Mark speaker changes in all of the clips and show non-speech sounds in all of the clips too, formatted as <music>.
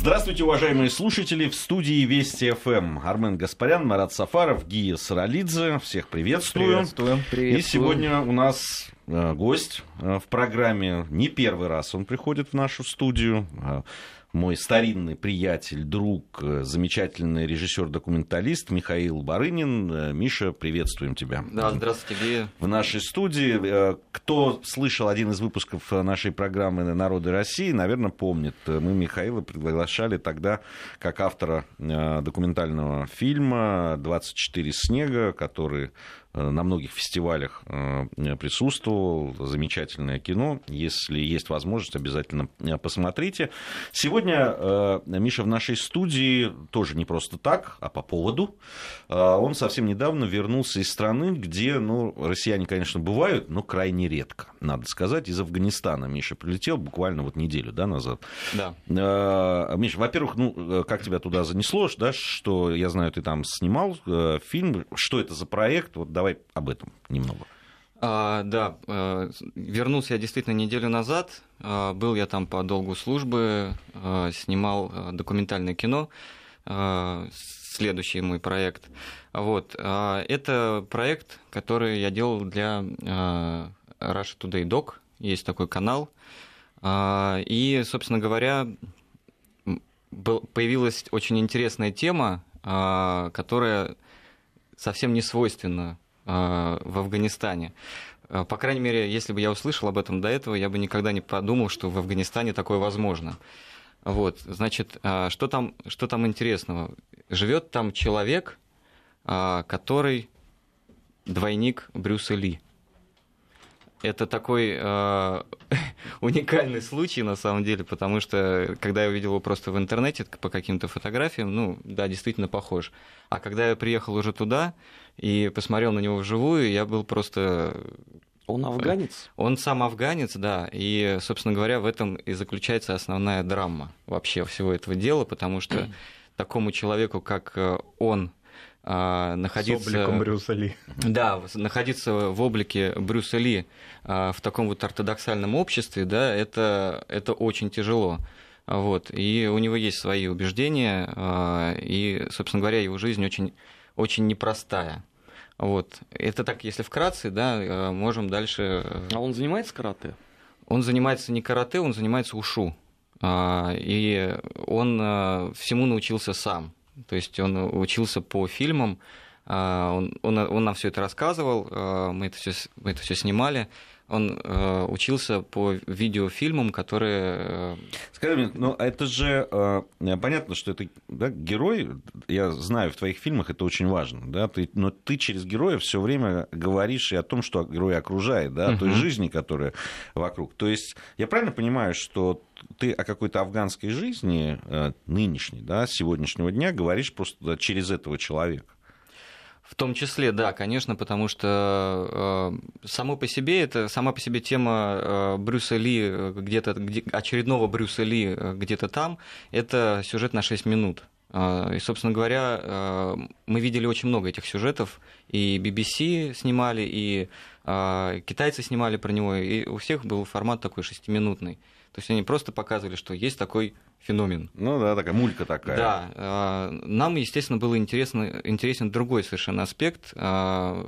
Speaker 1: Здравствуйте, уважаемые слушатели. В студии Вести ФМ. Армен Гаспарян, Марат Сафаров, Гия Саралидзе. Всех приветствую.
Speaker 2: Приветствуем. Приветствуем.
Speaker 1: И сегодня у нас э, гость э, в программе. Не первый раз он приходит в нашу студию. Мой старинный приятель, друг, э, замечательный режиссер-документалист Михаил Барынин. Э, Миша, приветствуем тебя.
Speaker 2: Да, здравствуйте, Гея.
Speaker 1: В нашей студии. Э, кто слышал один из выпусков нашей программы «Народы России», наверное, помнит. Мы Михаила приглашали тогда как автора документального фильма «24 снега», который на многих фестивалях э, присутствовал. Замечательное кино. Если есть возможность, обязательно э, посмотрите. Сегодня Миша в нашей студии тоже не просто так, а по поводу. Он совсем недавно вернулся из страны, где ну, россияне, конечно, бывают, но крайне редко, надо сказать. Из Афганистана Миша прилетел буквально вот неделю да, назад.
Speaker 2: Да.
Speaker 1: Миша, во-первых, ну, как тебя туда занесло, да, что, я знаю, ты там снимал фильм. Что это за проект? Вот давай об этом немного.
Speaker 2: А, да, а, вернулся я действительно неделю назад. А, был я там по долгу службы, а, снимал а, документальное кино. Следующий мой проект. Вот. А, это проект, который я делал для Russia Today Doc. Есть такой канал. А, и, собственно говоря, появилась очень интересная тема, которая совсем не свойственна Э, в Афганистане. Э, по крайней мере, если бы я услышал об этом до этого, я бы никогда не подумал, что в Афганистане такое возможно. Вот, значит, э, что там, что там интересного? Живет там человек, который двойник Брюса Ли это такой э, <laughs> уникальный случай на самом деле, потому что когда я увидел его просто в интернете по каким-то фотографиям, ну да, действительно похож. А когда я приехал уже туда и посмотрел на него вживую, я был просто
Speaker 3: он афганец?
Speaker 2: Он сам афганец, да. И, собственно говоря, в этом и заключается основная драма вообще всего этого дела, потому что <clears throat> такому человеку, как э, он,
Speaker 3: находиться... С обликом Брюса Ли.
Speaker 2: Да, находиться в облике Брюса Ли а, в таком вот ортодоксальном обществе, да, это, это очень тяжело. Вот. И у него есть свои убеждения, а, и, собственно говоря, его жизнь очень, очень непростая. Вот. Это так, если вкратце, да, можем дальше...
Speaker 3: А он занимается карате?
Speaker 2: Он занимается не карате, он занимается ушу. И он всему научился сам. То есть он учился по фильмам, он, он, он нам все это рассказывал, а, мы это все, мы это все снимали. Он э, учился по видеофильмам, которые...
Speaker 1: Э, Скажи мне, ну это же э, понятно, что это да, герой, я знаю, в твоих фильмах это очень важно, да, ты, но ты через героя все время говоришь и о том, что герой окружает, да, о той жизни, которая вокруг. То есть я правильно понимаю, что ты о какой-то афганской жизни э, нынешней, да, сегодняшнего дня говоришь просто через этого человека?
Speaker 2: В том числе, да, конечно, потому что э, само по себе это сама по себе тема э, Брюса Ли э, где-то где, очередного Брюса Ли э, где-то там, это сюжет на 6 минут. Э, и, собственно говоря, мы видели очень много этих сюжетов, и BBC снимали, и китайцы снимали про него, и у всех был формат такой шестиминутный. То есть они просто показывали, что есть такой феномен.
Speaker 1: Ну да, такая мулька такая.
Speaker 2: Да. А, нам, естественно, был интересно, интересен другой совершенно аспект. А,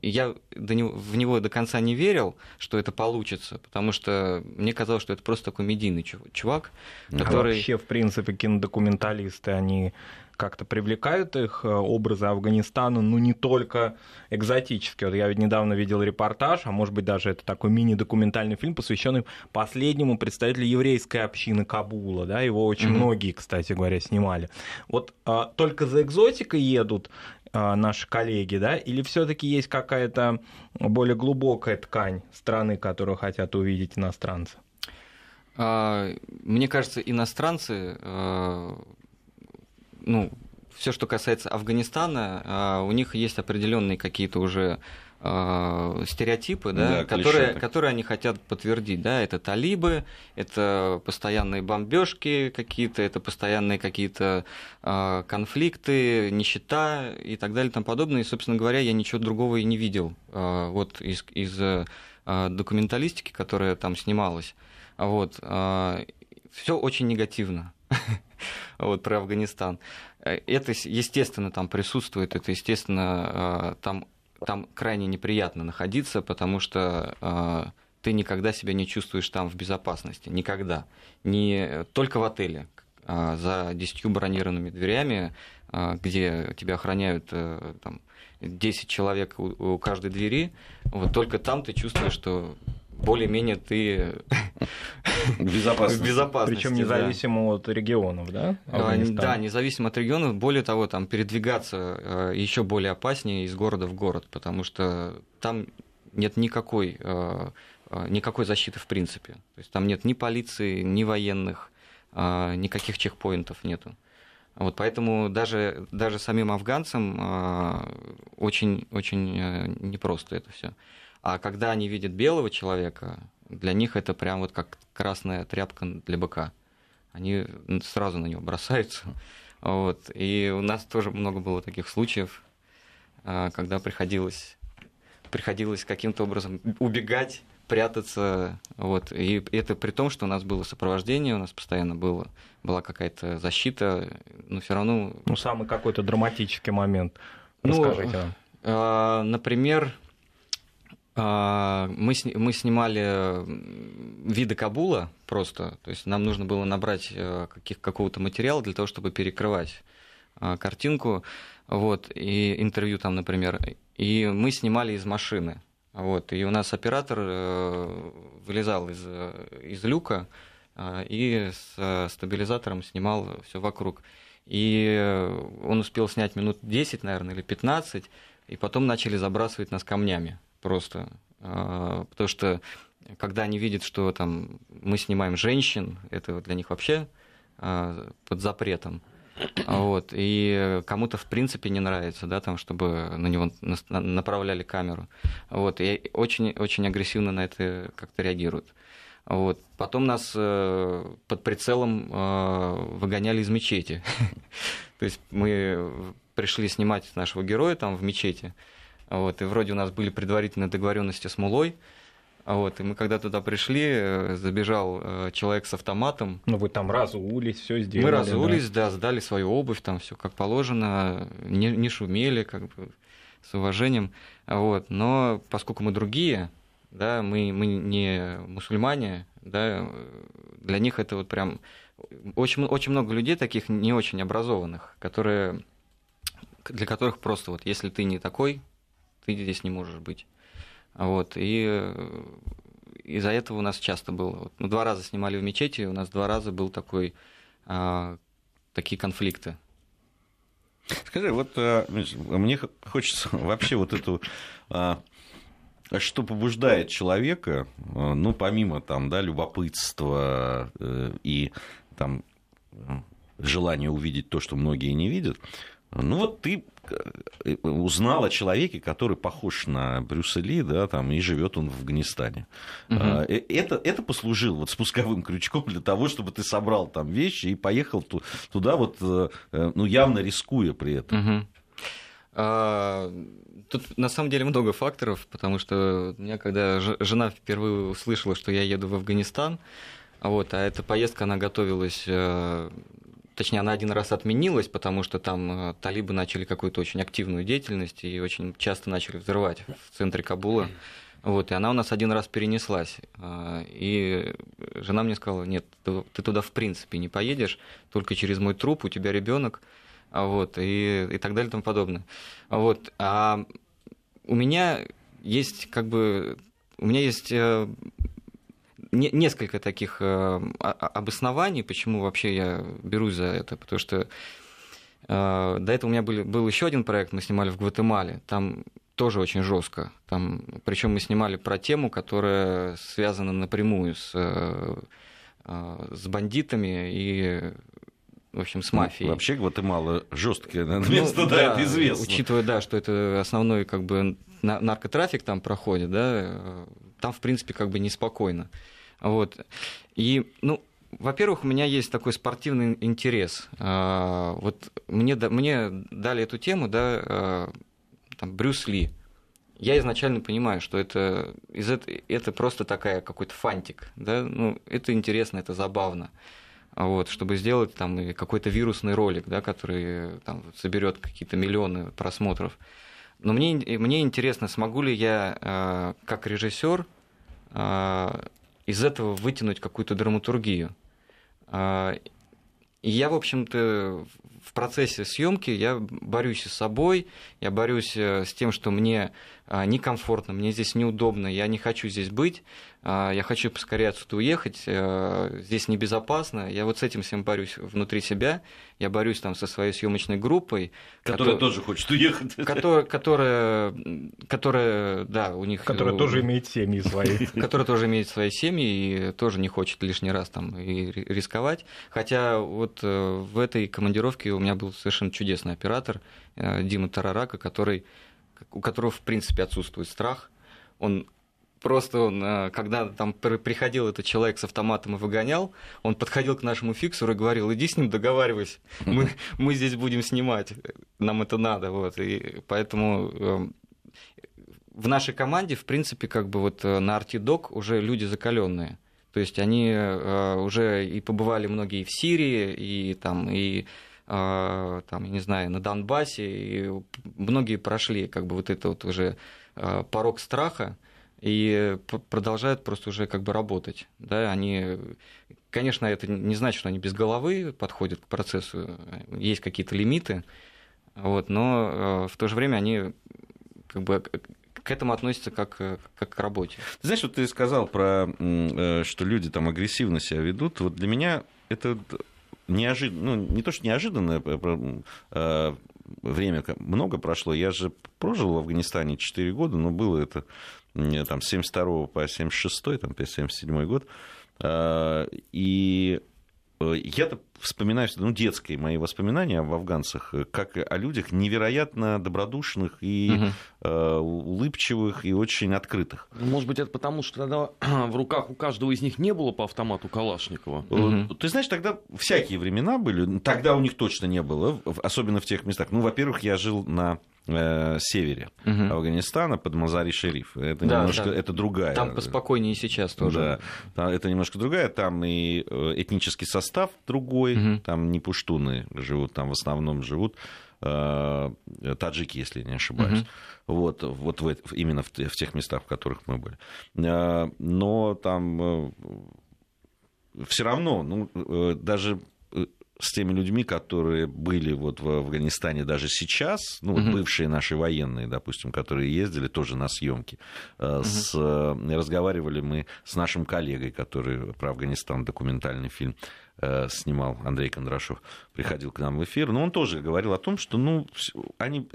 Speaker 2: я до него, в него до конца не верил, что это получится, потому что мне казалось, что это просто такой медийный чувак,
Speaker 3: который... А вообще, в принципе, кинодокументалисты, они как-то привлекают их э, образы Афганистана, ну не только экзотические. Вот я ведь недавно видел репортаж, а может быть даже это такой мини-документальный фильм, посвященный последнему представителю еврейской общины Кабула. Да? Его очень mm-hmm. многие, кстати говоря, снимали. Вот а, только за экзотикой едут а, наши коллеги, да, или все-таки есть какая-то более глубокая ткань страны, которую хотят увидеть иностранцы?
Speaker 2: А, мне кажется, иностранцы а, ну, все, что касается Афганистана, а, у них есть определенные какие-то уже а, стереотипы, да, да которые, которые они хотят подтвердить. Да, это талибы, это постоянные бомбежки какие-то, это постоянные какие-то э, конфликты, нищета и так далее и тому подобное. И, собственно говоря, я ничего другого и не видел э, вот из, из э, документалистики, которая там снималась. Вот, э, все очень негативно. <laughs> <laughs> вот, про Афганистан. Это, естественно, там присутствует, это, естественно, там, там крайне неприятно находиться, потому что ты никогда себя не чувствуешь там в безопасности. Никогда. Не только в отеле, а, за десятью бронированными дверями, где тебя охраняют э, там, 10 человек у каждой двери, вот только там ты чувствуешь, что более-менее ты
Speaker 1: в безопасности.
Speaker 3: Причем независимо да. от регионов, да?
Speaker 2: Афганистан. Да, независимо от регионов. Более того, там передвигаться э, еще более опаснее из города в город, потому что там нет никакой, э, никакой защиты в принципе. То есть там нет ни полиции, ни военных, никаких чекпоинтов нету. Вот поэтому даже, даже самим афганцам очень, очень э, непросто это все. А когда они видят белого человека, для них это прям вот как красная тряпка для быка. Они сразу на него бросаются. <laughs> Вот. И у нас тоже много было таких случаев, а, когда приходилось, приходилось каким-то образом убегать прятаться. Вот. И это при том, что у нас было сопровождение, у нас постоянно было, была какая-то защита, но все равно...
Speaker 3: Ну, самый какой-то драматический момент. Ну, Расскажите нам.
Speaker 2: Э, например, э, мы, мы снимали виды Кабула просто, то есть нам нужно было набрать э, каких, какого-то материала для того, чтобы перекрывать э, картинку, вот, и интервью там, например, и мы снимали из машины. Вот, и у нас оператор э, вылезал из, из люка э, и с стабилизатором снимал все вокруг. И он успел снять минут 10, наверное, или 15, и потом начали забрасывать нас камнями просто. Э, потому что когда они видят, что там мы снимаем женщин, это для них вообще под запретом. Вот, и кому-то, в принципе, не нравится, да, там, чтобы на него направляли камеру. Вот, и очень, очень агрессивно на это как-то реагируют. Вот. Потом нас э, под прицелом э, выгоняли из мечети. <laughs> То есть мы пришли снимать нашего героя там в мечети. Вот, и вроде у нас были предварительные договоренности с Мулой, а вот, и мы когда туда пришли, э, забежал э, человек с автоматом.
Speaker 3: Ну, вы там разулись, все сделали.
Speaker 2: Мы разулись, да, да сдали свою обувь, там все как положено, не, не шумели, как бы с уважением. Вот. Но поскольку мы другие, да, мы, мы не мусульмане, да, для них это вот прям очень, очень много людей таких не очень образованных, которые, для которых просто вот если ты не такой, ты здесь не можешь быть. Вот, и э, из-за этого у нас часто было. Вот, ну, два раза снимали в мечети, у нас два раза был такой, а, такие конфликты.
Speaker 1: Скажи, вот а, мне хочется <laughs> вообще вот эту а, что побуждает человека, ну, помимо там, да, любопытства э, и там желания увидеть то, что многие не видят, ну вот ты э, узнал о человеке, который похож на Брюса Ли, да, там, и живет он в Афганистане. Угу. Это, это послужило вот спусковым <laughs> крючком для того, чтобы ты собрал там вещи и поехал туда, вот, э, ну, явно рискуя при этом.
Speaker 2: Угу. А, тут на самом деле много факторов, потому что у меня, когда жена впервые услышала, что я еду в Афганистан, вот, а эта поездка, она готовилась точнее, она один раз отменилась, потому что там э, талибы начали какую-то очень активную деятельность и очень часто начали взрывать в центре Кабула. Вот, и она у нас один раз перенеслась. А, и жена мне сказала, нет, ты туда в принципе не поедешь, только через мой труп, у тебя ребенок, а вот, и, и так далее и тому подобное. Вот, а у меня есть как бы у меня есть э, несколько таких э, обоснований, почему вообще я берусь за это, потому что э, до этого у меня был, был еще один проект, мы снимали в Гватемале, там тоже очень жестко. Там, причем мы снимали про тему, которая связана напрямую с, э, с бандитами и в общем, с ну, мафией.
Speaker 1: Ну, вообще Гватемала жесткое ну, место, да, да, это известно.
Speaker 2: Учитывая, да, что это основной как бы наркотрафик там проходит, да, там, в принципе, как бы неспокойно. Вот. И, ну, во-первых, у меня есть такой спортивный интерес. А, вот мне, мне дали эту тему, да, а, там, Брюс Ли. Я изначально понимаю, что это, из это, это просто такая какой-то фантик, да, ну, это интересно, это забавно. вот, чтобы сделать там какой-то вирусный ролик, да, который там, соберет какие-то миллионы просмотров. Но мне, мне интересно, смогу ли я как режиссер из этого вытянуть какую-то драматургию. Э, и я, в общем-то, в процессе съемки я борюсь с собой, я борюсь э, с тем, что мне а, некомфортно, мне здесь неудобно, я не хочу здесь быть, а, я хочу поскорее отсюда уехать, э, здесь небезопасно. Я вот с этим всем борюсь внутри себя, я борюсь там со своей съемочной группой.
Speaker 1: Которая тоже хочет уехать.
Speaker 2: Которая, которая, которая, да, у них...
Speaker 3: Которая тоже имеет семьи свои. <laughs>
Speaker 2: Которая тоже имеет свои семьи и тоже не хочет лишний раз там и рисковать. Хотя вот э, в этой командировке у меня был совершенно чудесный оператор э, Дима Тарарака, который у которого, в принципе, отсутствует страх. Он просто, он, э, когда там приходил этот человек с автоматом и выгонял, он подходил к нашему фиксеру и говорил, иди с ним договаривайся, мы, мы здесь будем снимать, нам это надо. Вот. И поэтому эм, в нашей команде, в принципе, как бы вот э, на артидок уже люди закаленные. То есть они э, уже и побывали многие в Сирии, и там, и там, я не знаю, на Донбассе, и многие прошли как бы вот это вот уже а, порог страха, и продолжают просто уже как бы работать. Да, они, конечно, это не значит, что они без головы подходят к процессу, есть какие-то лимиты, вот, но а, в то же время они как бы к этому относятся как, как к работе.
Speaker 1: Знаешь, вот ты сказал про, э, что люди там агрессивно себя ведут. Вот для меня это неожиданно, ну, не то, что неожиданное э, э, время много прошло. Я же прожил в Афганистане 4 года, но было это там, с 72 по 76, там, 77 год. Э, и я-то вспоминаю, ну, детские мои воспоминания об афганцах, как о людях невероятно добродушных и угу. э, улыбчивых и очень открытых.
Speaker 4: Может быть, это потому, что тогда <clears throat> в руках у каждого из них не было по автомату Калашникова?
Speaker 1: Угу. Ты знаешь, тогда всякие времена были. Тогда у них точно не было, особенно в тех местах. Ну, во-первых, я жил на э, севере угу. Афганистана под Мазари-Шериф. Это да, немножко да. это другая.
Speaker 2: Там поспокойнее сейчас тоже.
Speaker 1: Да, это немножко другая. Там и э, этнический состав другой. Угу. Там не пуштуны живут, там в основном живут э, таджики, если не ошибаюсь. Угу. Вот, вот в, именно в, в тех местах, в которых мы были. Э, но там все равно, ну, даже с теми людьми, которые были вот в Афганистане даже сейчас, ну, вот бывшие наши военные, допустим, которые ездили тоже на съемки, угу. с, э, разговаривали мы с нашим коллегой, который про Афганистан документальный фильм э, снимал Андрей Кондрашов, приходил к нам в эфир, но он тоже говорил о том, что ну, они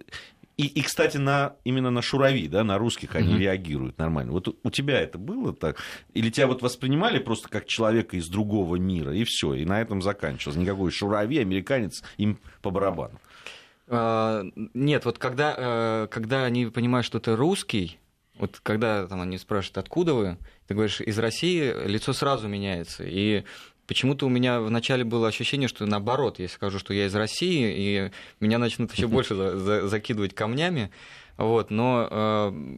Speaker 1: и, и, кстати, на, именно на шурави, да, на русских они mm-hmm. реагируют нормально. Вот у тебя это было так? Или тебя вот воспринимали просто как человека из другого мира, и все, и на этом заканчивалось? Никакой шурави, американец, им по барабану.
Speaker 2: А, нет, вот когда, э, когда они понимают, что ты русский, вот когда там, они спрашивают, откуда вы, ты говоришь, из России, лицо сразу меняется. И Почему-то у меня вначале было ощущение, что наоборот, я скажу, что я из России, и меня начнут еще <laughs> больше закидывать камнями. Вот, но э,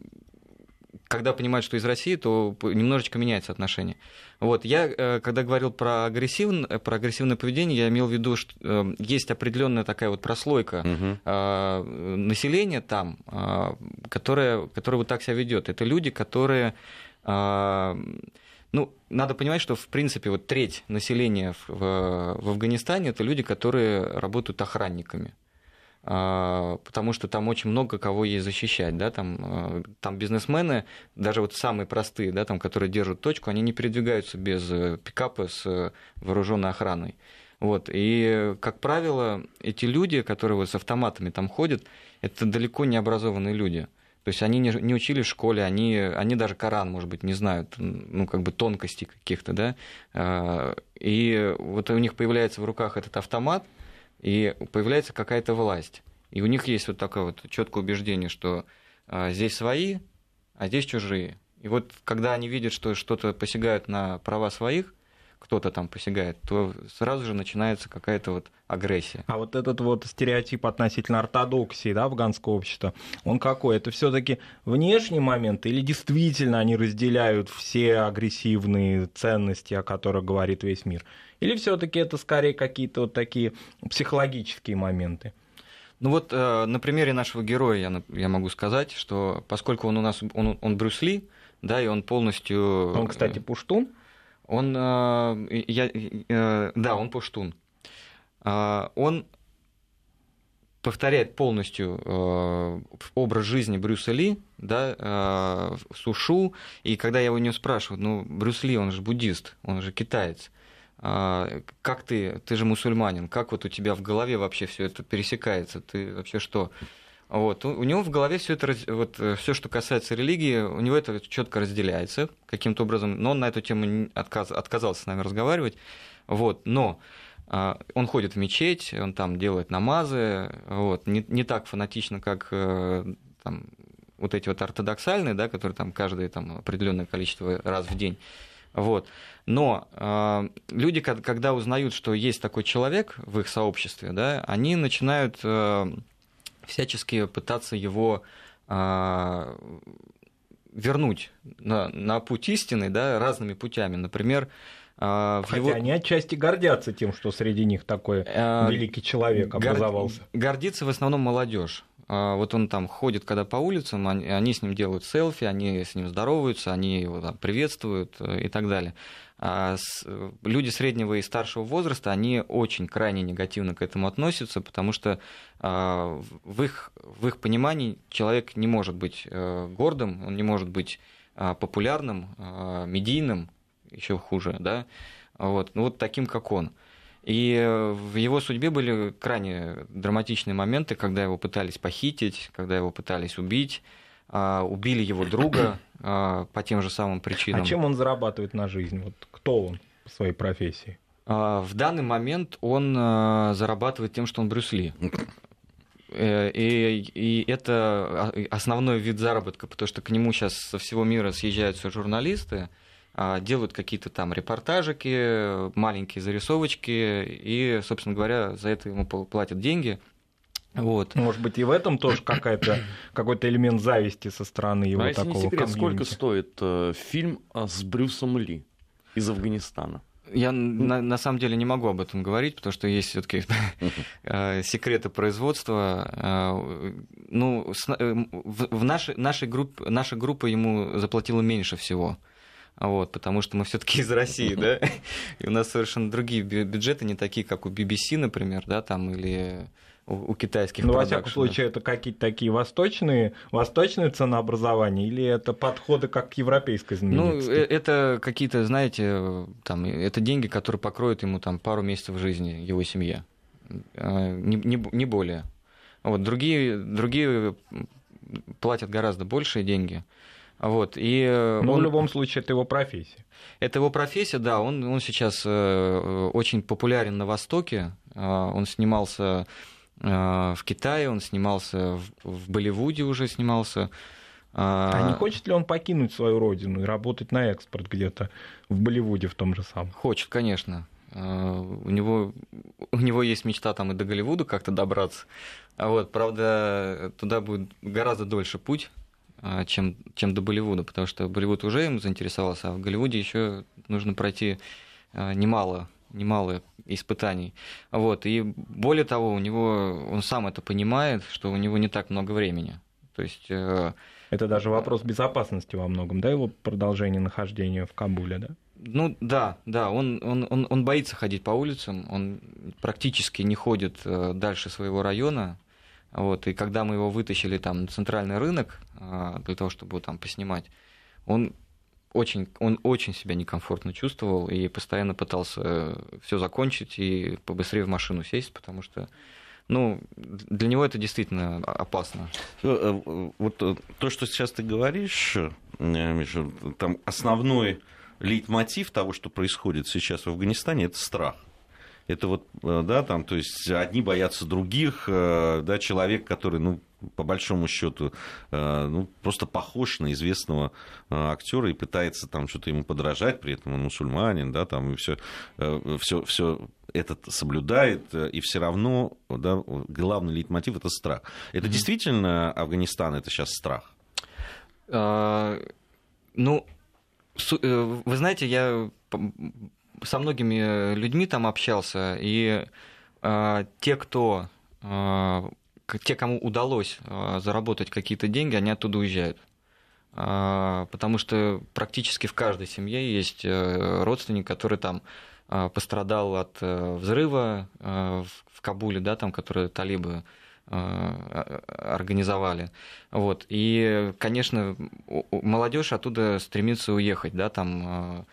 Speaker 2: когда понимают, что из России, то немножечко меняется отношение. Вот, я, э, когда говорил про, агрессивное, про агрессивное поведение, я имел в виду, что э, есть определенная такая вот прослойка угу. населения там, которая, которая вот так себя ведет. Это люди, которые ну, надо понимать, что, в принципе, вот треть населения в, в, в Афганистане это люди, которые работают охранниками а, потому что там очень много кого есть защищать, да, там, а, там бизнесмены, даже вот самые простые, да, там, которые держат точку, они не передвигаются без э, пикапа с вооруженной охраной. Вот. И, как правило, эти люди, которые вот с автоматами там ходят, это далеко не образованные люди. То есть они не, не учили в школе, они, они даже Коран, может быть, не знают, ну, как бы тонкостей каких-то, да. А, и вот у них появляется в руках этот автомат, и появляется какая-то власть. И у них есть вот такое вот четкое убеждение, что а, здесь свои, а здесь чужие. И вот когда они видят, что что-то посягают на права своих, кто-то там посягает, то сразу же начинается какая-то вот агрессия.
Speaker 3: А вот этот вот стереотип относительно ортодоксии, да, афганского общества, он какой? Это все-таки внешний момент или действительно они разделяют все агрессивные ценности, о которых говорит весь мир? Или все-таки это скорее какие-то вот такие психологические моменты?
Speaker 2: Ну вот э, на примере нашего героя я, я могу сказать, что поскольку он у нас он, он Брюс Ли, да, и он полностью.
Speaker 3: Он, кстати, пуштун.
Speaker 2: Он, э, я, э, да, он пуштун. Он повторяет полностью образ жизни Брюса Ли, да, сушу. И когда я его не спрашиваю, ну, Брюс Ли, он же буддист, он же китаец а, как ты, ты же мусульманин, как вот у тебя в голове вообще все это пересекается, ты вообще что? Вот. У него в голове все это, вот, э, все, что касается религии, у него это четко разделяется каким-то образом, но он на эту тему отказ, отказался с нами разговаривать. Вот. Но а, он ходит в мечеть, он там делает намазы, вот, не, не так фанатично, как э, там, вот эти вот ортодоксальные, да, которые там каждое там, определенное количество раз в день. Вот. Но э, люди, когда узнают, что есть такой человек в их сообществе, да, они начинают э, всячески пытаться его э, вернуть на, на путь истины да, разными путями. Например,
Speaker 3: Хотя его... они отчасти гордятся тем, что среди них такой великий человек образовался.
Speaker 2: Гордится в основном молодежь. А, вот он там ходит, когда по улицам, они, они с ним делают селфи, они с ним здороваются, они его там, приветствуют э, и так далее. А с, люди среднего и старшего возраста, они очень крайне негативно к этому относятся, потому что а, в, их, в их понимании человек не может быть э, гордым, он не может быть а, популярным, медийным, еще хуже, да, вот, ну вот таким, как он. И в его судьбе были крайне драматичные моменты, когда его пытались похитить, когда его пытались убить, убили его друга <clears throat> а, по тем же самым причинам.
Speaker 3: А чем он зарабатывает на жизнь? Вот кто он по своей профессии?
Speaker 2: А, в данный момент он зарабатывает тем, что он Брюс Ли. Э, и, и это основной вид заработка, потому что к нему сейчас со всего мира съезжаются журналисты, а, делают какие-то там репортажики, маленькие зарисовочки, и, собственно говоря, за это ему платят деньги.
Speaker 3: Вот. Может быть, и в этом тоже какая-то, <clears throat> какой-то элемент зависти со стороны его
Speaker 4: а
Speaker 3: такого
Speaker 4: если не секрет, сколько стоит э, фильм а, с Брюсом Ли из Афганистана?
Speaker 2: Я на, на самом деле не могу об этом говорить, потому что есть все-таки <laughs> э, секреты производства. Э, ну, в нашей, нашей группе, наша группа ему заплатила меньше всего вот, потому что мы все-таки из России, да, и у нас совершенно другие бюджеты, не такие, как у BBC, например, да, там, или у, у китайских
Speaker 3: Ну, во всяком случае, это какие-то такие восточные, восточные ценообразования, или это подходы как к европейской ну, знаменитости?
Speaker 2: Ну, это какие-то, знаете, там, это деньги, которые покроют ему там пару месяцев жизни, его семье, а, не, не, не более. Вот, другие, другие платят гораздо большие деньги, вот, и
Speaker 3: Но ну, он... в любом случае это его профессия.
Speaker 2: Это его профессия, да. Он, он сейчас э, очень популярен на Востоке. Э, он снимался э, в Китае, он снимался в, Болливуде уже снимался.
Speaker 3: А не хочет ли он покинуть свою родину и работать на экспорт где-то в Болливуде в том же самом?
Speaker 2: Хочет, конечно. У него, у него есть мечта там и до Голливуда как-то добраться. А вот, правда, туда будет гораздо дольше путь, а, чем, чем до Болливуда, потому что Болливуд уже им заинтересовался, а в Голливуде еще нужно пройти а, немало немало испытаний. Вот. И более того, у него, он сам это понимает, что у него не так много времени. То есть, э,
Speaker 3: это даже вопрос безопасности во многом, да, его продолжение нахождения в Кабуле, да?
Speaker 2: Ну да, да, он, он, он, он боится ходить по улицам, он практически не ходит э, дальше своего района, вот, и когда мы его вытащили там на центральный рынок а, для того, чтобы его там поснимать, он очень, он очень себя некомфортно чувствовал и постоянно пытался э, все закончить и побыстрее в машину сесть, потому что ну, для него это действительно опасно.
Speaker 1: Э, э, вот то, что сейчас ты говоришь, Миша, там основной лейтмотив того, что происходит сейчас в Афганистане, это страх. Это вот, да, там, то есть одни боятся других, да, человек, который, ну, по большому счету, ну, просто похож на известного актера и пытается там что-то ему подражать, при этом он мусульманин, да, там, и все, все, все этот соблюдает, и все равно да, главный лейтмотив это страх. Это mm-hmm. действительно Афганистан, это сейчас страх?
Speaker 2: А, ну, э, вы знаете, я со многими людьми там общался, и а, те, кто те, кому удалось заработать какие-то деньги, они оттуда уезжают. Потому что практически в каждой семье есть э, родственник, который там а, пострадал от э, взрыва э, в Кабуле, да, там, который талибы организовали. Вот. И, конечно, молодежь оттуда стремится уехать, да, там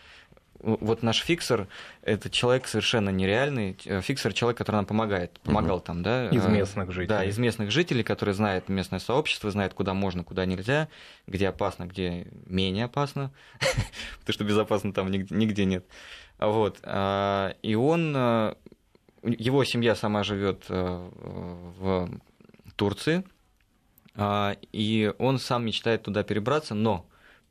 Speaker 2: вот наш фиксер это человек совершенно нереальный. Фиксер человек, который нам помогает, помогал угу. там, да.
Speaker 3: Из местных жителей.
Speaker 2: Да, из местных жителей, которые знают местное сообщество, знают, куда можно, куда нельзя, где опасно, где менее опасно, <laughs> потому что безопасно там нигде нет. Вот. А, и он, э, его семья сама живет э, в Турции, а, и он сам мечтает туда перебраться, но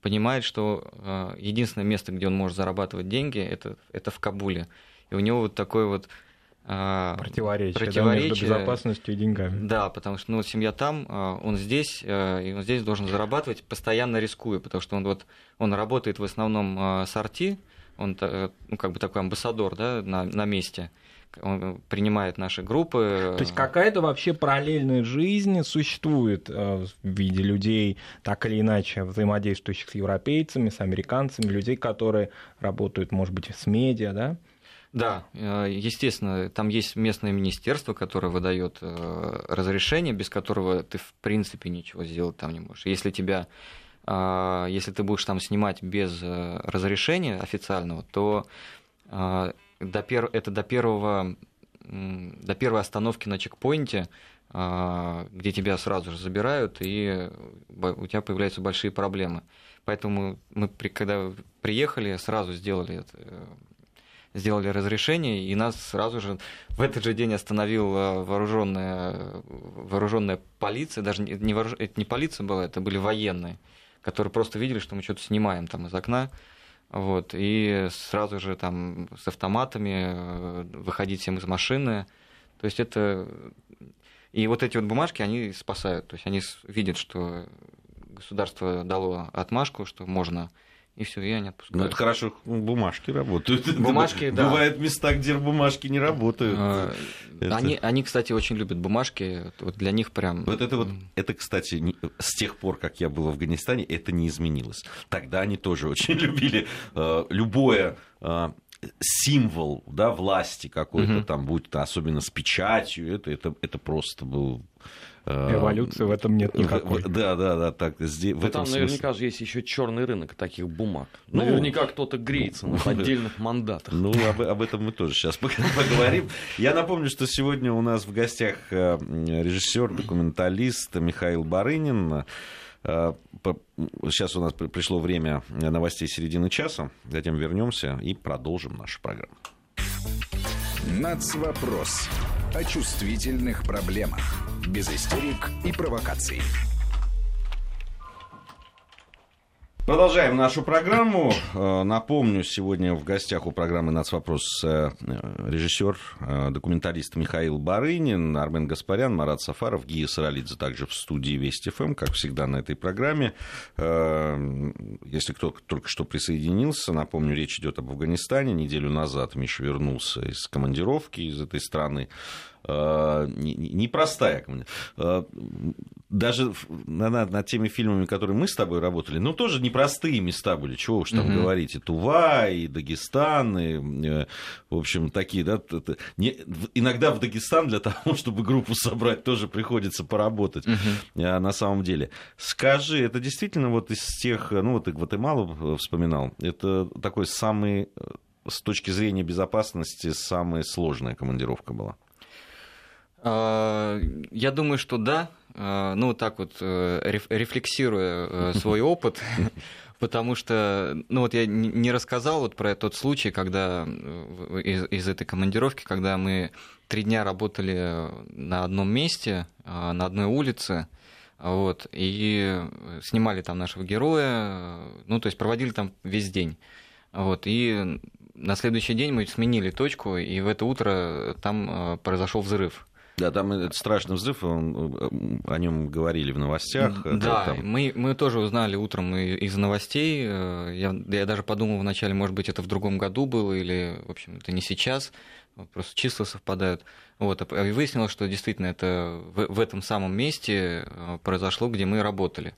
Speaker 2: понимает, что э, единственное место, где он может зарабатывать деньги, это, это в Кабуле. И у него вот такой вот
Speaker 3: противоречие, противоречие да, между безопасностью и деньгами.
Speaker 2: Да, потому что ну, семья там, он здесь, и он здесь должен зарабатывать, постоянно рискуя, потому что он, вот, он работает в основном с арти, он э, ну, как бы такой амбассадор да, на, на месте он принимает наши группы.
Speaker 3: То есть какая-то вообще параллельная жизнь существует э, в виде людей, так или иначе взаимодействующих с европейцами, с американцами, людей, которые работают, может быть, с медиа, да?
Speaker 2: Да, э, естественно, там есть местное министерство, которое выдает разрешение, без которого ты в принципе ничего сделать там не можешь. Если тебя если ты будешь там снимать без э, разрешения официального, то до пер... это до первого до первой остановки на чекпоинте, а, где тебя сразу же забирают, и у тебя появляются большие проблемы. Поэтому мы, когда приехали, сразу сделали это, э, сделали разрешение, и нас сразу же в этот же день остановила вооруженная, вооруженная полиция, даже не, вооруж... это не полиция была, это были военные которые просто видели, что мы что-то снимаем там из окна, вот, и сразу же там с автоматами э, выходить всем из машины. То есть это... И вот эти вот бумажки, они спасают. То есть они видят, что государство дало отмашку, что можно и все, и они отпускают.
Speaker 1: Ну, это хорошо, бумажки работают. <laughs>
Speaker 2: Бумажки, да.
Speaker 1: Бывают места, где бумажки не работают. А.
Speaker 2: Они, они, кстати, очень любят бумажки. Вот для них прям...
Speaker 1: Вот это вот, это, кстати, с тех пор, как я был в Афганистане, это не изменилось. Тогда они тоже <laughs> очень любили э, любое э, символ да, власти какой-то угу. там, будь то особенно с печатью, это, это, это просто был
Speaker 3: Эволюции в этом нет никакой.
Speaker 1: Да, да, да. Так, здесь, в
Speaker 4: этом там смысле... наверняка же есть еще черный рынок таких бумаг. Ну, наверняка кто-то греется на <laughs> отдельных мандатах.
Speaker 1: Ну, об, об этом мы тоже сейчас <laughs> поговорим. Я напомню, что сегодня у нас в гостях э, режиссер, документалист Михаил Барынин. Э, сейчас у нас пришло время новостей середины часа. Затем вернемся и продолжим нашу программу.
Speaker 5: Нацвопрос о чувствительных проблемах без истерик и провокаций.
Speaker 1: Продолжаем нашу программу. Э, напомню, сегодня в гостях у программы «Нацвопрос» э, режиссер, э, документалист Михаил Барынин, Армен Гаспарян, Марат Сафаров, Гия Саралидзе также в студии Вести ФМ, как всегда на этой программе. Если кто только что присоединился, напомню, речь идет об Афганистане. Неделю назад Миша вернулся из командировки из этой страны непростая. Даже над, над теми фильмами, которые мы с тобой работали, ну, тоже непростые места были, чего уж там угу. говорить, и Тува, и Дагестан, и, э, в общем, такие, да, не, иногда в Дагестан для того, <laughs> чтобы группу собрать, тоже приходится поработать угу. на самом деле. Скажи, это действительно вот из тех, ну, вот ты Гватемалу вспоминал, это такой самый, э, с точки зрения безопасности, самая сложная командировка была?
Speaker 2: А, я думаю, что да. А, ну, так вот, э, рефлексируя э, свой опыт, <laughs> Потому что, ну вот я не рассказал вот про тот случай, когда э, из, из этой командировки, когда мы три дня работали на одном месте, а, на одной улице, вот, и снимали там нашего героя, ну, то есть проводили там весь день. Вот, и на следующий день мы сменили точку, и в это утро там произошел взрыв.
Speaker 1: Да, там этот страшный взрыв, он, о нем говорили в новостях.
Speaker 2: Да,
Speaker 1: там...
Speaker 2: мы, мы тоже узнали утром из новостей. Э, я, я даже подумал вначале, может быть, это в другом году было, или, в общем, это не сейчас. Просто числа совпадают. Вот, и выяснилось, что действительно это в, в этом самом месте э, произошло, где мы работали.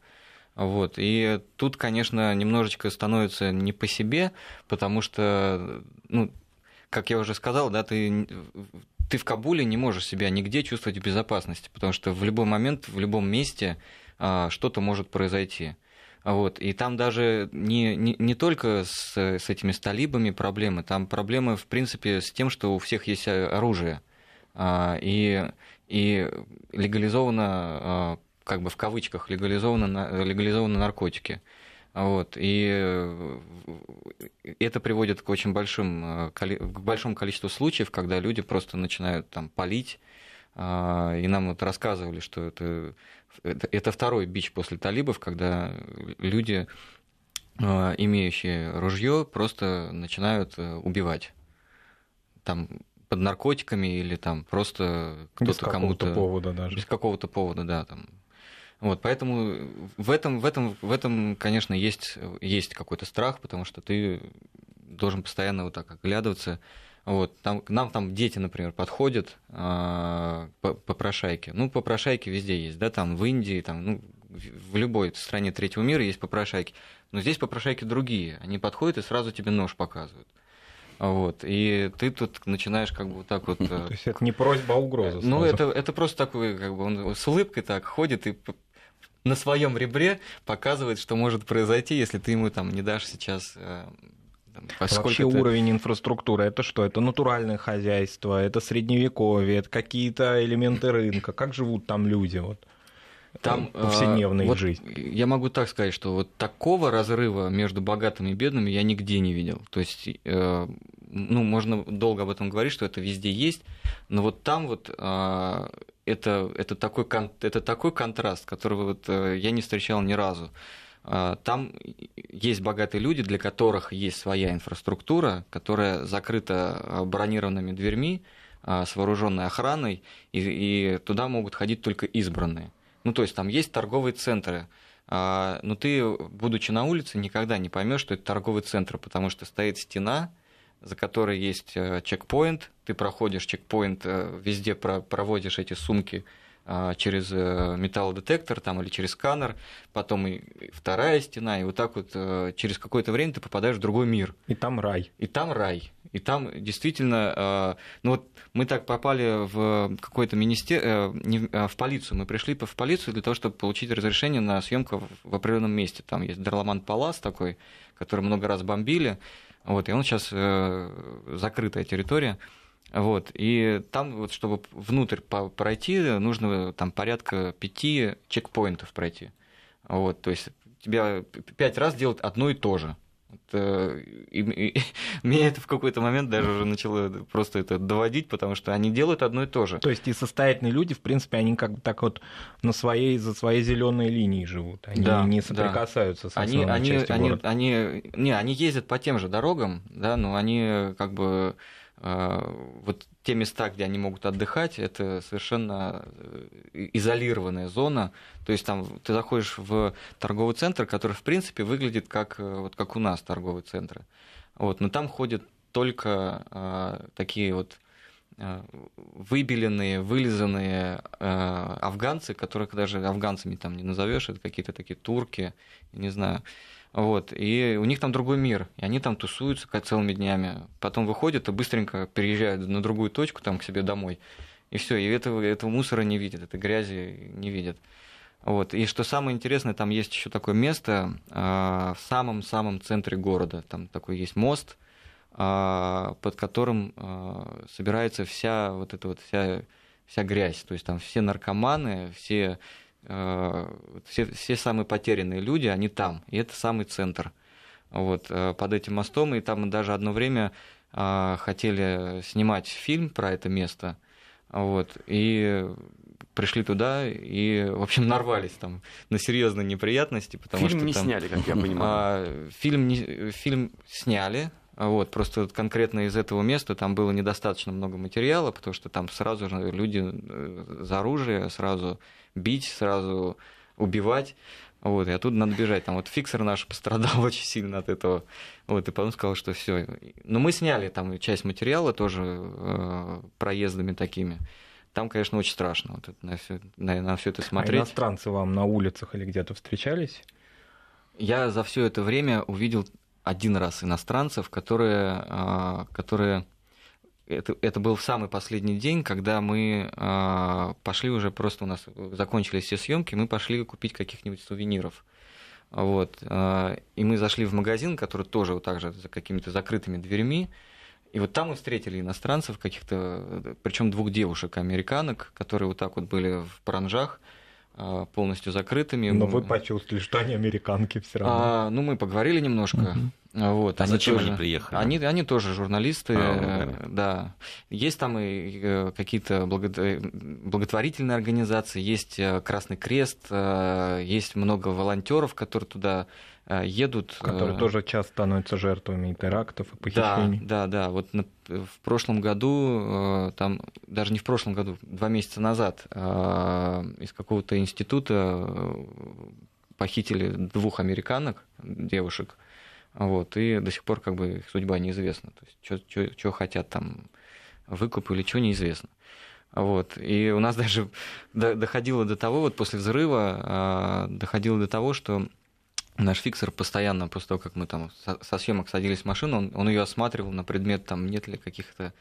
Speaker 2: Вот. И тут, конечно, немножечко становится не по себе, потому что, ну, как я уже сказал, да, ты, ты в Кабуле не можешь себя нигде чувствовать в безопасности, потому что в любой момент, в любом месте а, что-то может произойти. Вот. И там даже не, не, не только с, с этими сталибами проблемы, там проблемы, в принципе, с тем, что у всех есть оружие. А, и, и легализовано а, как бы в кавычках легализованы, легализованы наркотики. Вот. И э, это приводит к очень большим, э, к большому количеству случаев, когда люди просто начинают там палить. А, и нам вот рассказывали, что это, это, это второй бич после талибов, когда люди, а, имеющие ружье, просто начинают э, убивать. Там под наркотиками или там просто кто-то кому-то...
Speaker 3: повода даже.
Speaker 2: Без какого-то повода, да, там вот, поэтому в этом, в этом, в этом, конечно, есть, есть какой-то страх, потому что ты должен постоянно вот так оглядываться. Вот, там, к нам там дети, например, подходят э, по, попрошайке. Ну, попрошайки везде есть, да, там в Индии, там, ну, в любой стране третьего мира есть попрошайки. Но здесь попрошайки другие. Они подходят и сразу тебе нож показывают. Вот. И ты тут начинаешь как бы вот так вот... <laughs>
Speaker 3: То есть это не просьба, а угроза.
Speaker 2: Ну, это, это просто такой, как бы он с улыбкой так ходит и на своем ребре показывает, что может произойти, если ты ему там не дашь сейчас
Speaker 3: э, Вообще уровень инфраструктуры это что? Это натуральное хозяйство, это средневековье, это какие-то элементы рынка. Как живут там люди? Вот.
Speaker 2: Там
Speaker 3: повседневная
Speaker 2: э, вот
Speaker 3: жизнь.
Speaker 2: Я могу так сказать, что вот такого разрыва между богатыми и бедными я нигде не видел. То есть, э, ну, можно долго об этом говорить, что это везде есть, но вот там вот э, это, это, такой, это такой контраст, которого вот э, я не встречал ни разу. Э, там есть богатые люди, для которых есть своя инфраструктура, которая закрыта э, бронированными дверьми, с вооруженной охраной, и, и туда могут ходить только избранные. Ну, то есть там есть торговые центры, но ты, будучи на улице, никогда не поймешь, что это торговый центр, потому что стоит стена, за которой есть э, чекпоинт. Ты проходишь чекпоинт, э, везде проводишь эти сумки э, через металлодетектор там, или через сканер, потом и вторая стена, и вот так вот через какое-то время ты попадаешь в другой мир.
Speaker 3: И там рай.
Speaker 2: И там рай. И там действительно, ну вот мы так попали в какое-то министерство, в полицию. Мы пришли в полицию для того, чтобы получить разрешение на съемку в определенном месте. Там есть Дарламан Палас такой, который много раз бомбили. Вот, и он сейчас э, закрытая территория. Вот, и там, вот, чтобы внутрь пройти, нужно там порядка пяти чекпоинтов пройти. Вот, то есть тебя пять раз делать одно и то же. Э, и, и, <laughs> меня это в какой-то момент даже уже начало просто это доводить, потому что они делают одно и то же.
Speaker 3: То есть и состоятельные люди, в принципе, они как бы так вот на своей, за своей зеленой линии живут. Они да, не соприкасаются да. с
Speaker 2: они, они, они, они, не, они ездят по тем же дорогам, да, но они как бы вот те места, где они могут отдыхать, это совершенно э, изолированная зона. То есть там ты заходишь в торговый центр, который в принципе выглядит как, э, вот, как у нас торговые центры. Вот, но там ходят только а, такие вот а, выбеленные, вылизанные а, афганцы, которых даже афганцами там не назовешь, это какие-то такие турки, не знаю. Вот, и у них там другой мир, и они там тусуются как целыми днями. Потом выходят и быстренько переезжают на другую точку, там к себе домой. И все, и этого, этого мусора не видят, этой грязи не видят. Вот. И что самое интересное, там есть еще такое место э, в самом-самом центре города. Там такой есть мост, э, под которым э, собирается вся вот эта вот вся, вся грязь. То есть там все наркоманы, все все, все самые потерянные люди, они там, и это самый центр. Вот, под этим мостом, и там даже одно время хотели снимать фильм про это место, вот, и пришли туда и, в общем, нарвались там на серьезные неприятности, потому
Speaker 4: фильм
Speaker 2: что
Speaker 4: не
Speaker 2: там,
Speaker 4: сняли, как я <laughs> понимаю.
Speaker 2: А, фильм, не, фильм сняли, вот, просто конкретно из этого места там было недостаточно много материала, потому что там сразу же люди э, за оружие, сразу бить, сразу убивать. Вот, и оттуда надо бежать. Там вот фиксер наш пострадал <laughs> очень сильно от этого. Вот, и потом сказал, что все. Но мы сняли там часть материала тоже э, проездами такими. Там, конечно, очень страшно вот это, на, все, на, на это смотреть. А
Speaker 3: иностранцы вам на улицах или где-то встречались?
Speaker 2: Я за все это время увидел один раз иностранцев, которые, а, которые это, это был самый последний день, когда мы а, пошли уже просто у нас закончились все съемки, мы пошли купить каких-нибудь сувениров. Вот. А, и мы зашли в магазин, который тоже вот так же за какими-то закрытыми дверьми. И вот там мы встретили иностранцев каких-то, причем двух девушек-американок, которые вот так вот были в паранжах, полностью закрытыми.
Speaker 3: Но вы почувствовали, что они американки все равно.
Speaker 2: А, ну, мы поговорили немножко.
Speaker 1: Uh-huh. Вот, а они зачем тоже, они приехали?
Speaker 2: Они, они тоже журналисты, а, ну, да. Есть там и э, какие-то благотворительные организации, есть э, Красный Крест, э, есть много волонтеров, которые туда едут.
Speaker 3: Которые тоже часто становятся жертвами терактов и похищений.
Speaker 2: Да, да, да. Вот в прошлом году, там, даже не в прошлом году, два месяца назад из какого-то института похитили двух американок, девушек, вот, и до сих пор как бы их судьба неизвестна. То есть, что хотят там выкуп или что неизвестно. Вот. И у нас <laughs> даже доходило до того, вот после взрыва, доходило до того, что наш фиксер постоянно, после того, как мы там со съемок садились в машину, он, он ее осматривал на предмет, там, нет ли каких-то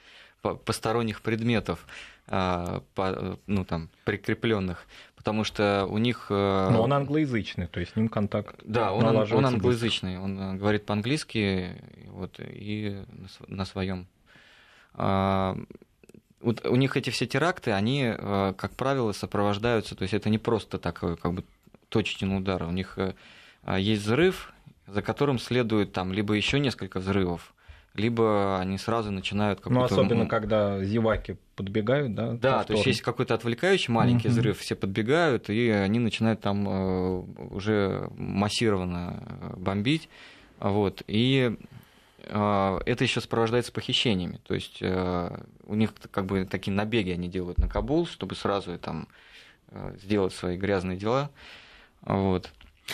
Speaker 2: посторонних предметов, а, ну, там, прикрепленных потому что у них...
Speaker 3: Э, Но он англоязычный, то есть с ним контакт
Speaker 2: Да, он, он англоязычный, он э, говорит по-английски вот, и на своем. А, вот у них эти все теракты, они, э, как правило, сопровождаются, то есть это не просто такой как бы точечный удар, у них есть взрыв, за которым следует там либо еще несколько взрывов, либо они сразу начинают
Speaker 3: какой-то... Ну, особенно, когда зеваки подбегают, да?
Speaker 2: Да, то есть есть какой-то отвлекающий маленький взрыв, все подбегают, и они начинают там э, уже массированно э, бомбить. Вот, и э, это еще сопровождается похищениями. То есть у них как бы такие набеги они делают на Кабул, чтобы сразу там сделать свои грязные дела. Вот.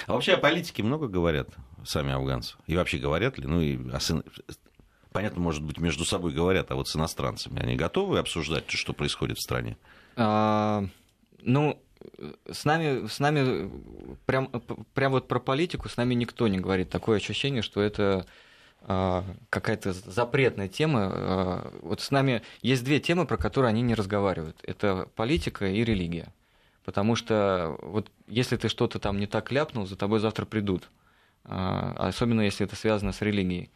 Speaker 1: А вообще о политике много говорят сами афганцы? И вообще говорят ли? Ну и о сын понятно, может быть, между собой говорят, а вот с иностранцами они готовы обсуждать, что происходит в стране?
Speaker 2: А, ну, с нами, с нами прям, прям вот про политику с нами никто не говорит. Такое ощущение, что это а, какая-то запретная тема. А, вот с нами есть две темы, про которые они не разговаривают. Это политика и религия. Потому что вот если ты что-то там не так ляпнул, за тобой завтра придут. А, особенно если это связано с религией.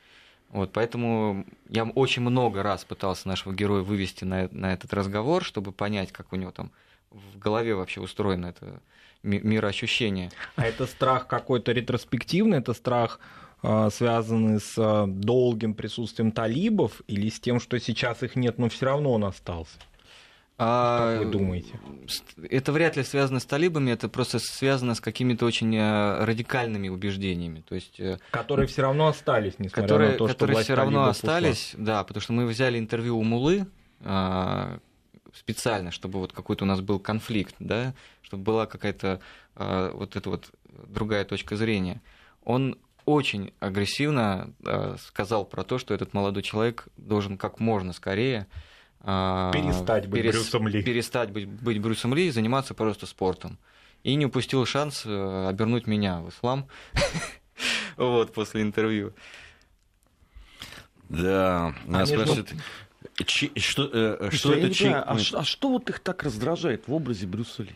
Speaker 2: Вот, поэтому я очень много раз пытался нашего героя вывести на, на этот разговор, чтобы понять, как у него там в голове вообще устроено это мироощущение.
Speaker 3: А это страх какой-то ретроспективный, это страх а, связанный с а, долгим присутствием талибов или с тем, что сейчас их нет, но все равно он остался? А, как вы думаете?
Speaker 2: Это вряд ли связано с талибами, это просто связано с какими-то очень э, радикальными убеждениями. То есть, э,
Speaker 3: которые все равно остались, несмотря которые, на то,
Speaker 2: что Которые
Speaker 3: все
Speaker 2: равно остались, ушла. да, потому что мы взяли интервью у Мулы а, специально, чтобы вот какой-то у нас был конфликт, да, чтобы была какая-то а, вот эта вот другая точка зрения. Он очень агрессивно сказал про то, что этот молодой человек должен как можно скорее
Speaker 3: а, перестать быть перес... Брюсом Ли.
Speaker 2: Перестать быть, быть Брюсом Ли и заниматься просто спортом. И не упустил шанс э, обернуть меня в ислам <laughs> вот, после интервью.
Speaker 1: Да, нас спрашивают, что, э, что это чек...
Speaker 4: А, а что вот их так раздражает в образе Брюса Ли?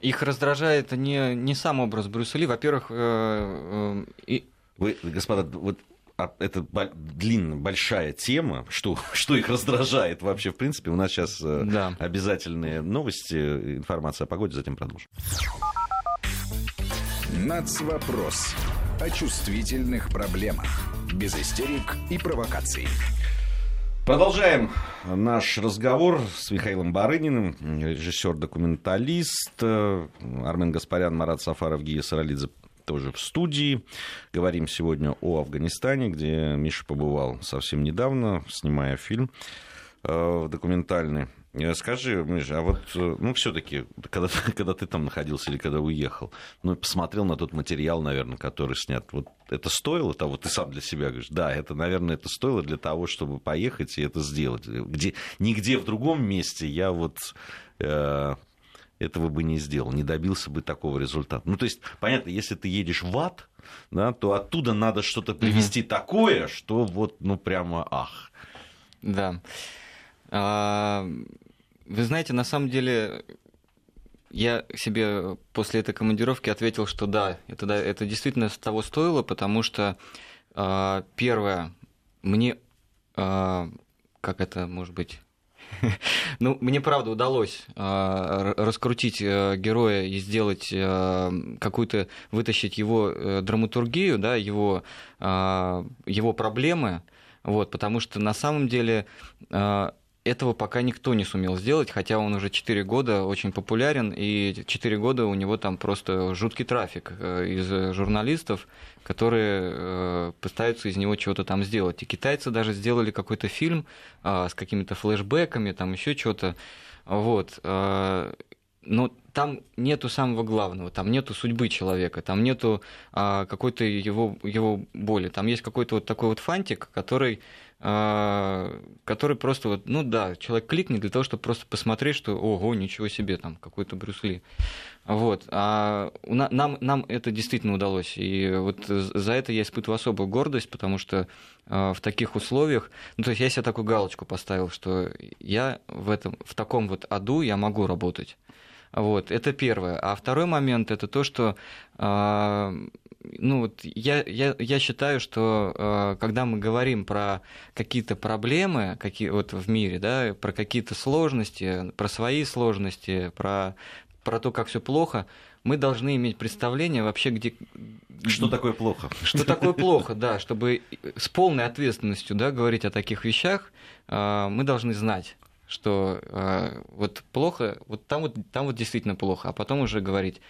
Speaker 2: Их раздражает не, не сам образ Брюса Ли. Во-первых, э,
Speaker 1: э, и... Вы, господа, вот а, это длинная, большая тема, что, <laughs> что их раздражает вообще, в принципе. У нас сейчас э, да. обязательные новости, информация о погоде, затем продолжим.
Speaker 5: Нацвопрос. О чувствительных проблемах. Без истерик и провокаций.
Speaker 1: Продолжаем наш разговор с Михаилом Барыниным, режиссер-документалист, э, Армен Гаспарян, Марат Сафаров, Гия Саралидзе тоже в студии. Говорим сегодня о Афганистане, где Миша побывал совсем недавно, снимая фильм э, документальный. Э, скажи, Миша, а вот, э, ну, все-таки, когда, <laughs> когда ты там находился или когда уехал, ну, посмотрел на тот материал, наверное, который снят, вот это стоило того, ты сам для себя говоришь, да, это, наверное, это стоило для того, чтобы поехать и это сделать. Где, нигде в другом месте я вот э, этого бы не сделал, не добился бы такого результата. Ну, то есть, понятно, если ты едешь в ад, да, то оттуда надо что-то привести mm-hmm. такое, что вот, ну, прямо ах.
Speaker 2: Да. А, вы знаете, на самом деле, я себе после этой командировки ответил, что да, это, да, это действительно того стоило, потому что а, первое, мне, а, как это может быть, <laughs> ну, мне правда удалось э, раскрутить э, героя и сделать э, какую-то, вытащить его э, драматургию, да, его, э, его проблемы, вот, потому что на самом деле э, этого пока никто не сумел сделать, хотя он уже 4 года очень популярен, и 4 года у него там просто жуткий трафик э, из журналистов, которые э, пытаются из него чего-то там сделать. И китайцы даже сделали какой-то фильм э, с какими-то флешбеками, там еще что-то. Вот. Но там нету самого главного, там нету судьбы человека, там нету какой-то его, его боли. Там есть какой-то вот такой вот фантик, который который просто вот, ну да, человек кликнет для того, чтобы просто посмотреть, что, ого, ничего себе, там какой-то Брюс Ли. Вот. А нам, нам это действительно удалось. И вот за это я испытываю особую гордость, потому что а, в таких условиях, ну то есть я себе такую галочку поставил, что я в, этом, в таком вот аду я могу работать. Вот, это первое. А второй момент это то, что а, ну вот я, я, я считаю, что э, когда мы говорим про какие-то проблемы какие, вот в мире, да, про какие-то сложности, про свои сложности, про, про то, как все плохо, мы должны иметь представление вообще, где...
Speaker 1: Что такое плохо?
Speaker 2: Что такое плохо, да, чтобы с полной ответственностью да, говорить о таких вещах, э, мы должны знать что э, вот плохо, вот там вот там вот действительно плохо, а потом уже говорить,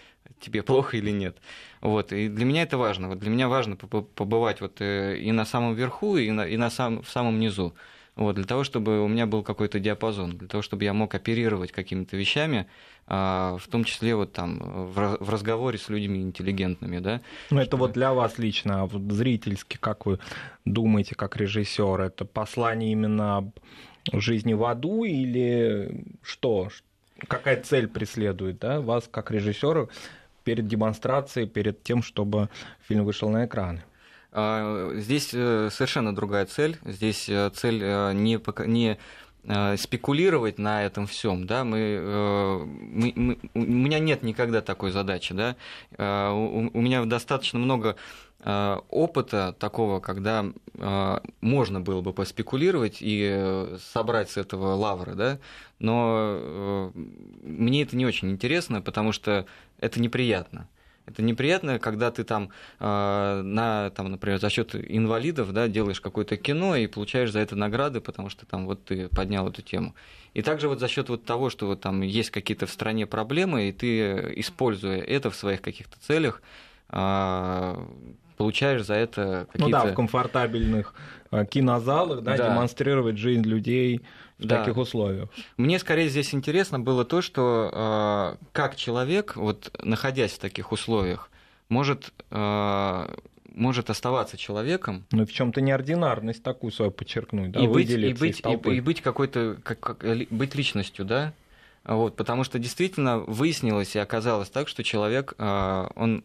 Speaker 2: тебе плохо или нет. Вот. И для меня это важно. Вот для меня важно побывать вот э, и на самом верху, и на, и на сам, в самом низу. Вот, для того, чтобы у меня был какой-то диапазон, для того, чтобы я мог оперировать какими-то вещами, а, в том числе вот там в разговоре с людьми интеллигентными, да.
Speaker 3: Ну это вот для вас лично, а вот зрительски, как вы думаете, как режиссер, это послание именно жизни в аду или что? какая цель преследует да, вас как режиссера перед демонстрацией, перед тем, чтобы фильм вышел на экраны?
Speaker 2: А, здесь э, совершенно другая цель. Здесь э, цель э, не, не спекулировать на этом всем, да, мы, мы, мы, у меня нет никогда такой задачи, да, у, у меня достаточно много опыта такого, когда э, можно было бы поспекулировать и э, собрать с этого лавры, да, но мне это не очень интересно, потому что это неприятно. Это неприятно, когда ты там, на, там, например, за счет инвалидов да, делаешь какое-то кино и получаешь за это награды, потому что там вот ты поднял эту тему. И также вот за счет вот того, что вот там есть какие-то в стране проблемы, и ты, используя это в своих каких-то целях, получаешь за это какие-то...
Speaker 3: Ну да, в комфортабельных э, кинозалах, да, да. демонстрировать жизнь людей в да. таких условиях.
Speaker 2: Мне скорее здесь интересно было то, что э, как человек, вот находясь в таких условиях, может э, может оставаться человеком.
Speaker 3: Ну, в чем-то неординарность такую свою подчеркнуть, да,
Speaker 2: и быть, и быть, и, и быть какой-то, как, как, быть личностью, да, вот, потому что действительно выяснилось и оказалось так, что человек, он а,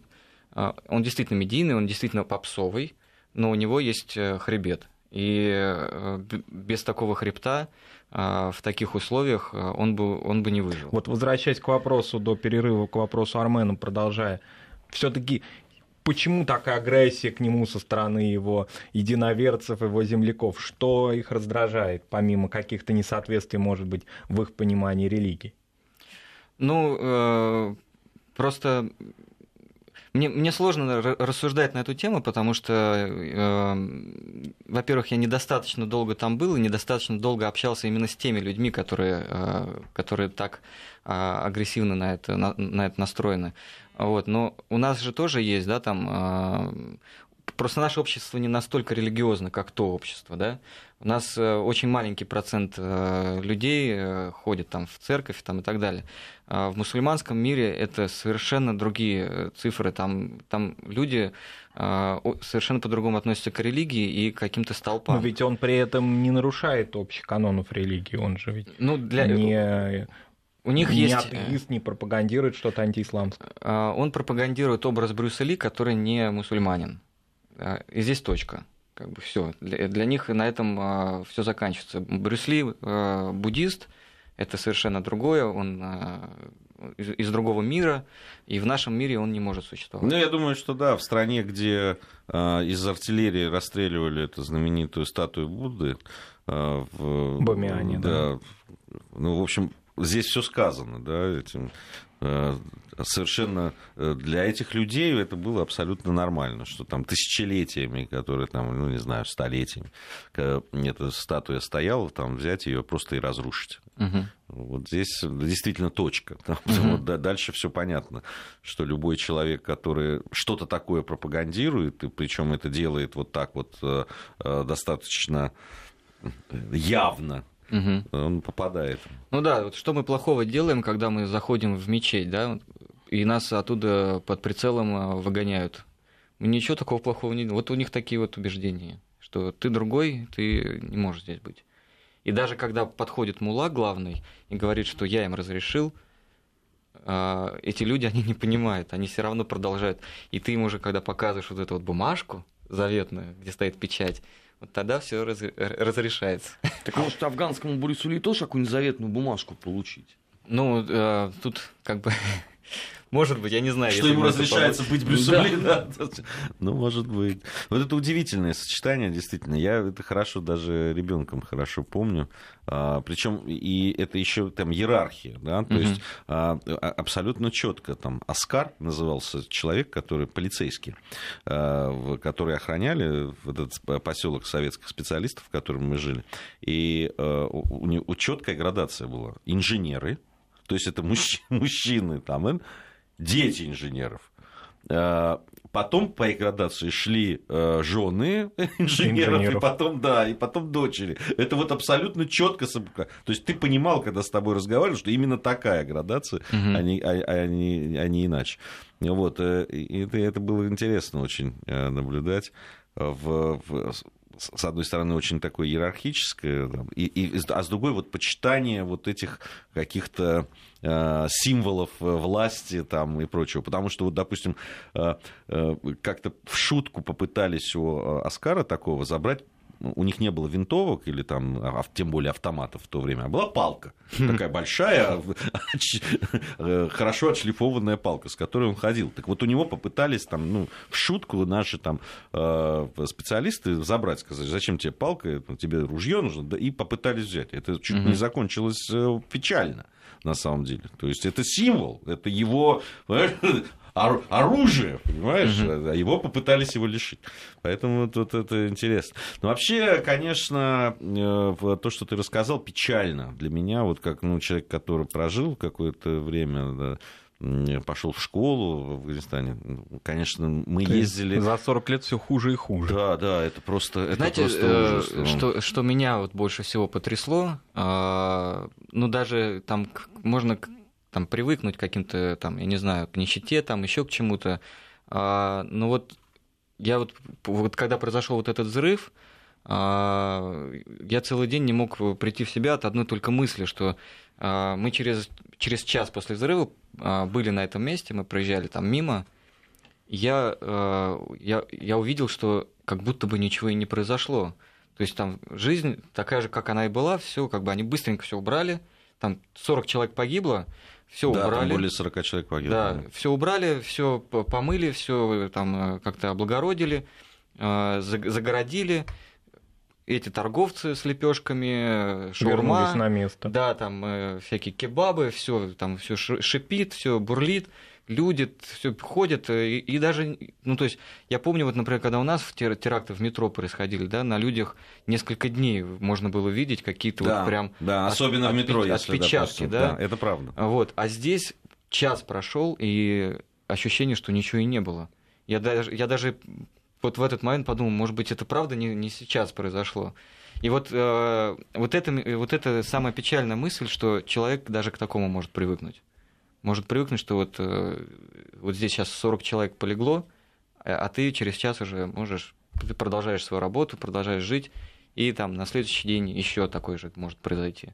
Speaker 2: он действительно медийный, он действительно попсовый, но у него есть э, хребет. И э, без такого хребта а, в таких условиях э, он бы, он бы не выжил.
Speaker 3: Вот возвращаясь к вопросу до перерыва, к вопросу Армена, продолжая, все-таки почему такая агрессия к нему со стороны его единоверцев, его земляков? Что их раздражает, помимо каких-то несоответствий, может быть, в их понимании религии?
Speaker 2: Ну, просто мне, мне сложно рассуждать на эту тему, потому что, э, во-первых, я недостаточно долго там был и недостаточно долго общался именно с теми людьми, которые, э, которые так э, агрессивно на это, на, на это настроены. Вот. Но у нас же тоже есть, да, там э, просто наше общество не настолько религиозно, как то общество, да. У нас э, очень маленький процент э, людей э, ходит там в церковь там, и так далее. А в мусульманском мире это совершенно другие цифры. Там, там люди совершенно по-другому относятся к религии и к каким-то столпам.
Speaker 3: Но ведь он при этом не нарушает общих канонов религии, он же ведь ну, для... не... У них не есть... атеист не пропагандирует что-то антиисламское.
Speaker 2: Он пропагандирует образ Брюса Ли, который не мусульманин. И здесь точка как бы все. Для, для них на этом а, все заканчивается. Брюс Ли а, буддист, это совершенно другое, он а, из, из другого мира, и в нашем мире он не может существовать.
Speaker 1: Ну, я думаю, что да, в стране, где а, из артиллерии расстреливали эту знаменитую статую Будды,
Speaker 3: а, в Бамиане, да. да.
Speaker 1: Ну, в общем, здесь все сказано, да, этим Э, совершенно э, для этих людей это было абсолютно нормально, что там тысячелетиями, которые там, ну, не знаю, столетиями, эта статуя стояла, там взять ее просто и разрушить. Угу. Вот здесь действительно точка. Там, угу. вот, да, дальше все понятно, что любой человек, который что-то такое пропагандирует, и причем это делает вот так вот э, достаточно явно, угу. он попадает.
Speaker 2: Ну да, вот что мы плохого делаем, когда мы заходим в мечеть, да, и нас оттуда под прицелом а, выгоняют. Ничего такого плохого не Вот у них такие вот убеждения, что ты другой, ты не можешь здесь быть. И даже когда подходит мула главный и говорит, что я им разрешил, а, эти люди, они не понимают, они все равно продолжают. И ты им уже, когда показываешь вот эту вот бумажку заветную, где стоит печать, вот тогда все раз, разрешается. <laughs>
Speaker 4: Так может афганскому Борису тоже какую-нибудь заветную бумажку получить?
Speaker 2: Ну, э, тут как бы <laughs> может быть, я не знаю.
Speaker 1: Что ему разрешается быть Брюсом Ли, да. <laughs> Ну, может быть. Вот это удивительное сочетание, действительно. Я это хорошо даже ребенком хорошо помню. А, причем и это еще там иерархия, да, то есть а, а, абсолютно четко там Оскар назывался человек, который полицейский, а, который охраняли этот поселок советских специалистов, в котором мы жили. И а, у него четкая градация была. Инженеры, то есть это мужчины, <laughs> мужчины там, дети инженеров. Э, потом по их градации шли э, жены инженеров, <laughs> инженеров, и потом, да, и потом дочери. Это вот абсолютно четко. То есть ты понимал, когда с тобой разговаривали, что именно такая градация, угу. а, не, а, а, не, а не иначе. Вот, э, и это, это было интересно очень наблюдать в, в с одной стороны, очень такое иерархическое, и, и, а с другой вот почитание вот этих каких-то э, символов э, власти там и прочего. Потому что, вот, допустим, э, э, как-то в шутку попытались у э, Оскара такого забрать у них не было винтовок или там, а, тем более автоматов в то время, а была палка. Такая большая, <laughs> э, хорошо отшлифованная палка, с которой он ходил. Так вот у него попытались там, ну, в шутку наши там э, специалисты забрать, сказать, зачем тебе палка, тебе ружье нужно, и попытались взять. Это чуть не закончилось э, печально на самом деле. То есть это символ, это его <laughs> оружие, понимаешь? Угу. Его попытались его лишить. Поэтому тут это интересно. Но вообще, конечно, э, то, что ты рассказал, печально для меня, вот как ну, человек, который прожил какое-то время, да, пошел в школу в Афганистане. Ну, конечно, мы То ездили...
Speaker 3: За 40 лет все хуже и хуже.
Speaker 1: Да, да, это просто, это
Speaker 2: Знаете,
Speaker 1: просто
Speaker 2: э, ужас. Ну. Что, что меня вот больше всего потрясло, э, ну даже там можно там привыкнуть к каким-то там, я не знаю, к нищете, там еще к чему-то. А, но вот я вот, вот когда произошел вот этот взрыв, а, я целый день не мог прийти в себя от одной только мысли, что а, мы через, через час после взрыва а, были на этом месте, мы проезжали там мимо, я, а, я, я увидел, что как будто бы ничего и не произошло. То есть там жизнь такая же, как она и была, все, как бы они быстренько все убрали, там 40 человек погибло, все
Speaker 1: да,
Speaker 2: убрали.
Speaker 1: Там более 40 человек погибло.
Speaker 2: Да, все убрали, все помыли, все там э, как-то облагородили, э, загородили. Эти торговцы с лепешками, шаурма,
Speaker 3: Вернулись на место.
Speaker 2: да, там всякие кебабы, все там все шипит, все бурлит люди все ходят, и, и даже, ну, то есть, я помню, вот, например, когда у нас в теракты в метро происходили, да, на людях несколько дней можно было видеть какие-то
Speaker 1: да,
Speaker 2: вот прям...
Speaker 1: Да, особенно
Speaker 2: от,
Speaker 1: в метро,
Speaker 2: отпечатки,
Speaker 1: если, допустим,
Speaker 2: да?
Speaker 1: да. Это правда.
Speaker 2: Вот, а здесь час прошел и ощущение, что ничего и не было. Я даже, я даже вот в этот момент подумал, может быть, это правда не, не сейчас произошло. И вот, э, вот, это, вот это самая печальная мысль, что человек даже к такому может привыкнуть может привыкнуть, что вот, э, вот здесь сейчас 40 человек полегло, а, а ты через час уже можешь, ты продолжаешь свою работу, продолжаешь жить, и там на следующий день еще такой же может произойти.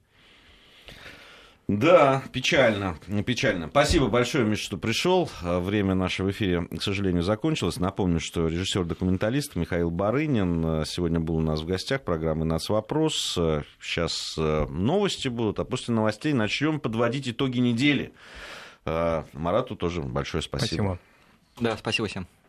Speaker 1: Да, печально, печально. Спасибо большое, Миша, что пришел. Время нашего эфира, к сожалению, закончилось. Напомню, что режиссер-документалист Михаил Барынин э, сегодня был у нас в гостях программы «Нацвопрос». Сейчас э, новости будут, а после новостей начнем подводить итоги недели. Марату тоже большое спасибо.
Speaker 3: Спасибо.
Speaker 2: Да, спасибо всем.